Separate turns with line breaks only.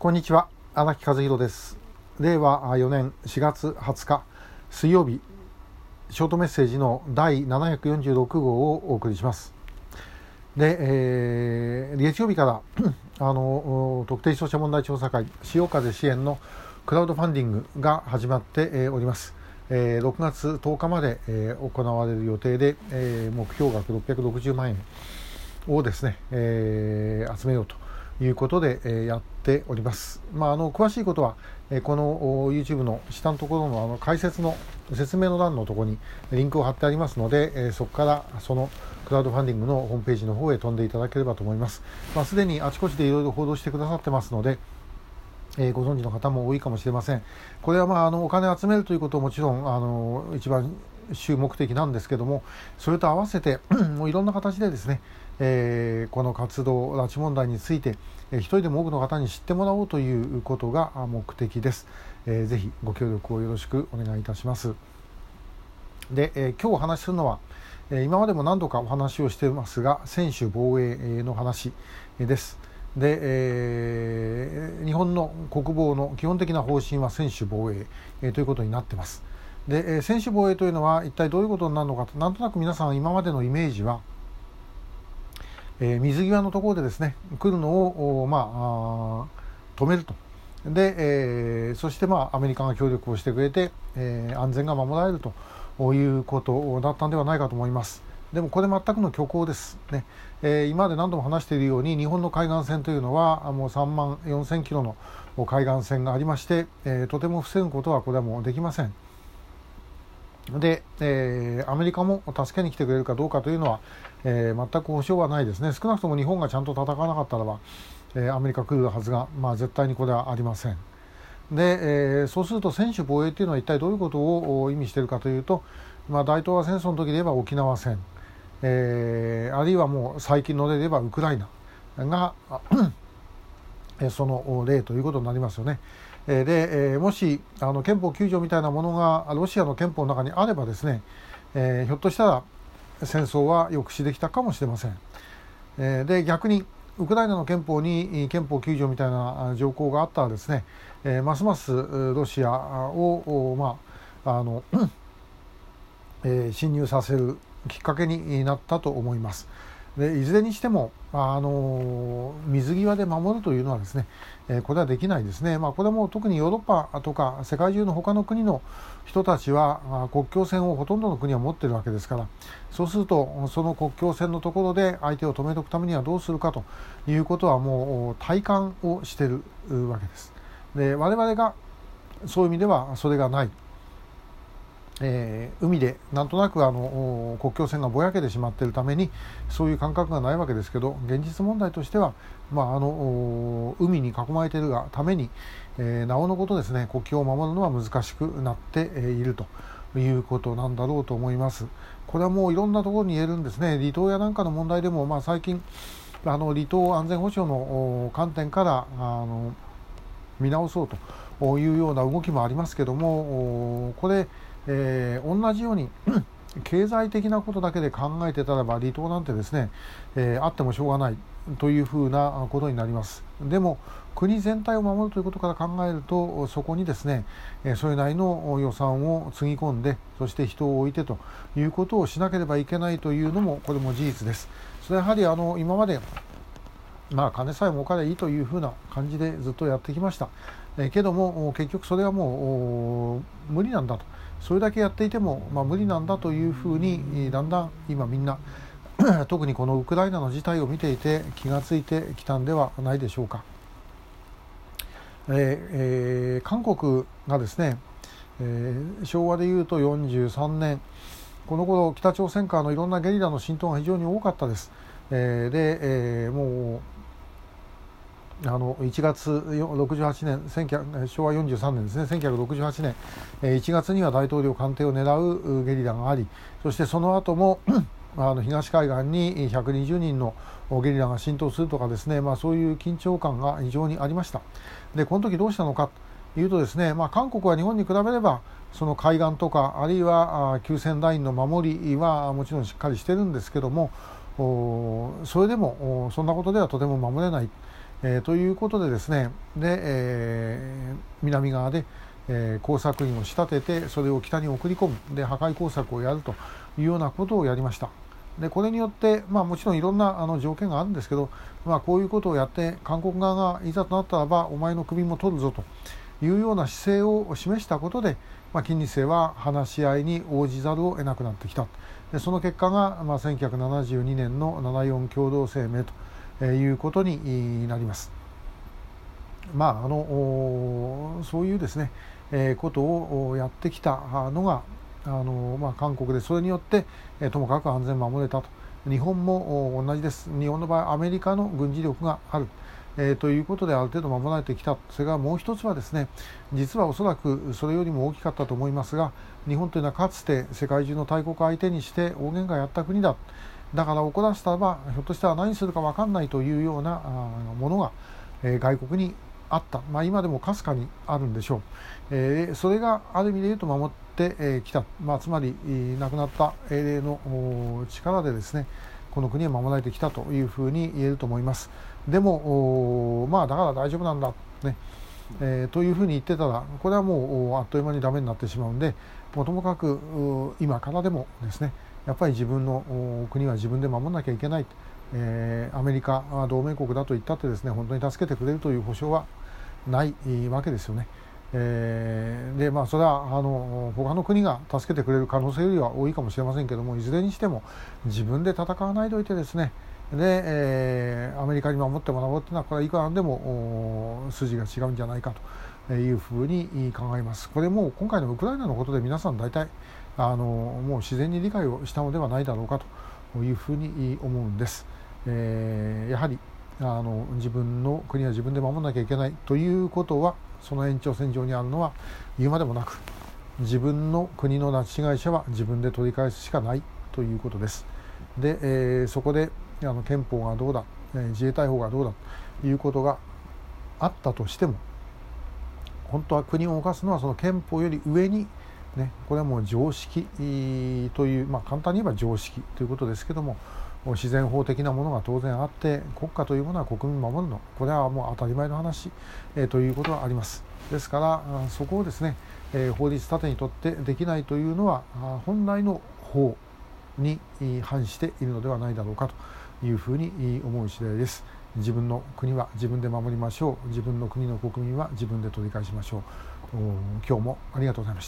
こんにちは。荒木和弘です。令和4年4月20日水曜日。ショートメッセージの第746号をお送りします。で、えー、月曜日からあの特定消費者問題調査会潮風支援のクラウドファンディングが始まって、おります、えー、6月10日まで、えー、行われる予定で、えー、目標額660万円をですね、えー、集めようということで、えやっております。まあ、あの詳しいことは、えこの YouTube の下のところのあの解説の説明の欄のところにリンクを貼ってありますので、えそこからそのクラウドファンディングのホームページの方へ飛んでいただければと思います。まあ、すでにあちこちでいろいろ報道してくださってますので、え、ご存知の方も多いかもしれません。これはまああのお金を集めるということももちろんあの一番主目的なんですけどもそれと合わせて もういろんな形でですね、えー、この活動拉致問題について、えー、一人でも多くの方に知ってもらおうということが目的です、えー、ぜひご協力をよろしくお願いいたします。で、えー、今日お話しするのは今までも何度かお話をしていますが専守防衛の話です。で、えー、日本の国防の基本的な方針は専守防衛、えー、ということになってます。で、えー、専守防衛というのは一体どういうことになるのかとなんとなく皆さん今までのイメージはえー、水際のところでですね来るのを、まあ、止めるとで、えー、そして、まあ、アメリカが協力をしてくれて、えー、安全が守られるということだったんではないかと思います。でもこれ全くの虚構です、ねえー、今まで何度も話しているように日本の海岸線というのはもう3万4000キロの海岸線がありまして、えー、とても防ぐことはこれはもうできません。で、えー、アメリカも助けに来てくれるかどうかというのは、えー、全く保証はないですね。少なくとも日本がちゃんと戦わなかったらば、えー、アメリカ来るはずが、まあ、絶対にこれはありません。で、えー、そうすると専守防衛というのは一体どういうことを意味しているかというと、まあ、大東亜戦争の時で言えば沖縄戦、えー、あるいはもう最近の例で言えばウクライナがその例ということになりますよね。で、もしあの憲法9条みたいなものがロシアの憲法の中にあればですね、えー、ひょっとしたら戦争は抑止できたかもしれません。えー、で逆にウクライナの憲法に憲法9条みたいな条項があったらですね、えー、ますますロシアを、まああの えー、侵入させるきっかけになったと思います。でいずれにしても、あの水際で守るというのはですね、え、これはできないですね、まあ、これも特にヨーロッパとか世界中の他の国の人たちは国境線をほとんどの国は持っているわけですからそうするとその国境線のところで相手を止めておくためにはどうするかということはもう体感をしているわけです。で我々がそういう意味ではそれがないえー、海でなんとなくあの国境線がぼやけてしまっているためにそういう感覚がないわけですけど現実問題としては、まあ、あの海に囲まれているがために、えー、なおのことですね国境を守るのは難しくなっているということなんだろうと思います。これはもういろんなところに言えるんですね離島やなんかの問題でも、まあ、最近あの離島安全保障の観点からあの見直そうというような動きもありますけどもこれえー、同じように経済的なことだけで考えてたらば離島なんてですね、えー、あってもしょうがないというふうなことになります。でも国全体を守るということから考えるとそこにですねそれなりの予算をつぎ込んでそして人を置いてということをしなければいけないというのもこれも事実です。それはやはりあの今までまあ金さえ儲かればいいというふうな感じでずっとやってきました。えけども結局それはもう無理なんだとそれだけやっていても、まあ、無理なんだというふうにだんだん今みんな 特にこのウクライナの事態を見ていて気が付いてきたんではないでしょうか。えーえー、韓国がですね、えー、昭和でいうと43年この頃北朝鮮からのいろんなゲリラの浸透が非常に多かったです。えー、で、えー、もうあの1月68年昭和43年ですね。1968年。1月には大統領官邸を狙うゲリラがありそしてその後も あの東海岸に120人のゲリラが浸透するとかですね、まあ、そういう緊張感が非常にありました。でこの時どうしたのかというとですね、まあ、韓国は日本に比べればその海岸とかあるいは急線ラインの守りはもちろんしっかりしてるんですけどもそれでもそんなことではとても守れない。えー、ということでですねで、えー、南側で、えー、工作員を仕立ててそれを北に送り込むで破壊工作をやるというようなことをやりました。でこれによって、まあ、もちろんいろんなあの条件があるんですけど、まあ、こういうことをやって韓国側がいざとなったらばお前の首も取るぞというような姿勢を示したことで、まあ、金日成は話し合いに応じざるを得なくなってきたでその結果が、まあ、1972年の74共同声明ということになります。まあ、あのそういうですね、えー、ことをやってきたのがあの、まあ、韓国でそれによって、えー、ともかく安全を守れたと。日本も同じです。日本の場合アメリカの軍事力がある。えー、ということである程度守られてきた。それからもう一つはですね実はおそらくそれよりも大きかったと思いますが日本というのはかつて世界中の大国相手にして大喧嘩やった国だ。だから怒らせたらばひょっとしたら何するか分かんないというようなものが、えー、外国にあった、まあ、今でもかすかにあるんでしょう、えー、それがある意味で言うと守ってき、えー、た、まあ、つまり亡くなった英霊の力でですねこの国は守られてきたというふうに言えると思います。でもまあだから大丈夫なんだ。ね、えー、というふうに言ってたらこれはもうあっという間にダメになってしまうんでもともかく今からでもですねやっぱり自分の国は自分で守らなきゃいけない、えー、アメリカ同盟国だと言ったってですね本当に助けてくれるという保証はないわけですよね。えー、でまあそれはあの他の国が助けてくれる可能性よりは多いかもしれませんけどもいずれにしても自分で戦わないといてですねで、えー、アメリカに守ってもらおうというのはこれはいくらなんでも筋が違うんじゃないかというふうに考えます。これも今回のウクライナのことで皆さん大体あのもう自然に理解をしたのではないだろうかというふうに思うんです。えー、やはりあの自分の国は自分で守らなきゃいけないということはその延長線上にあるのは言うまでもなく自分の国の拉致被害者は自分で取り返すしかないということです。で、えー、そこであの憲法がどうだ、え、自衛隊法がどうだということがあったとしても本当は国を動かすのはその憲法より上に、ね、これはもう常識という、まあ、簡単に言えば常識ということですけども自然法的なものが当然あって国家というものは国民を守るのこれはもう当たり前の話、え、ということはあります。ですからそこをですね、え、法律盾にとってできないというのは本来の法に反しているのではないだろうかと。いうふうに思う次第です。自分の国は自分で守りましょう。自分の国の国民は自分で取り返しましょう。今日もありがとうございました。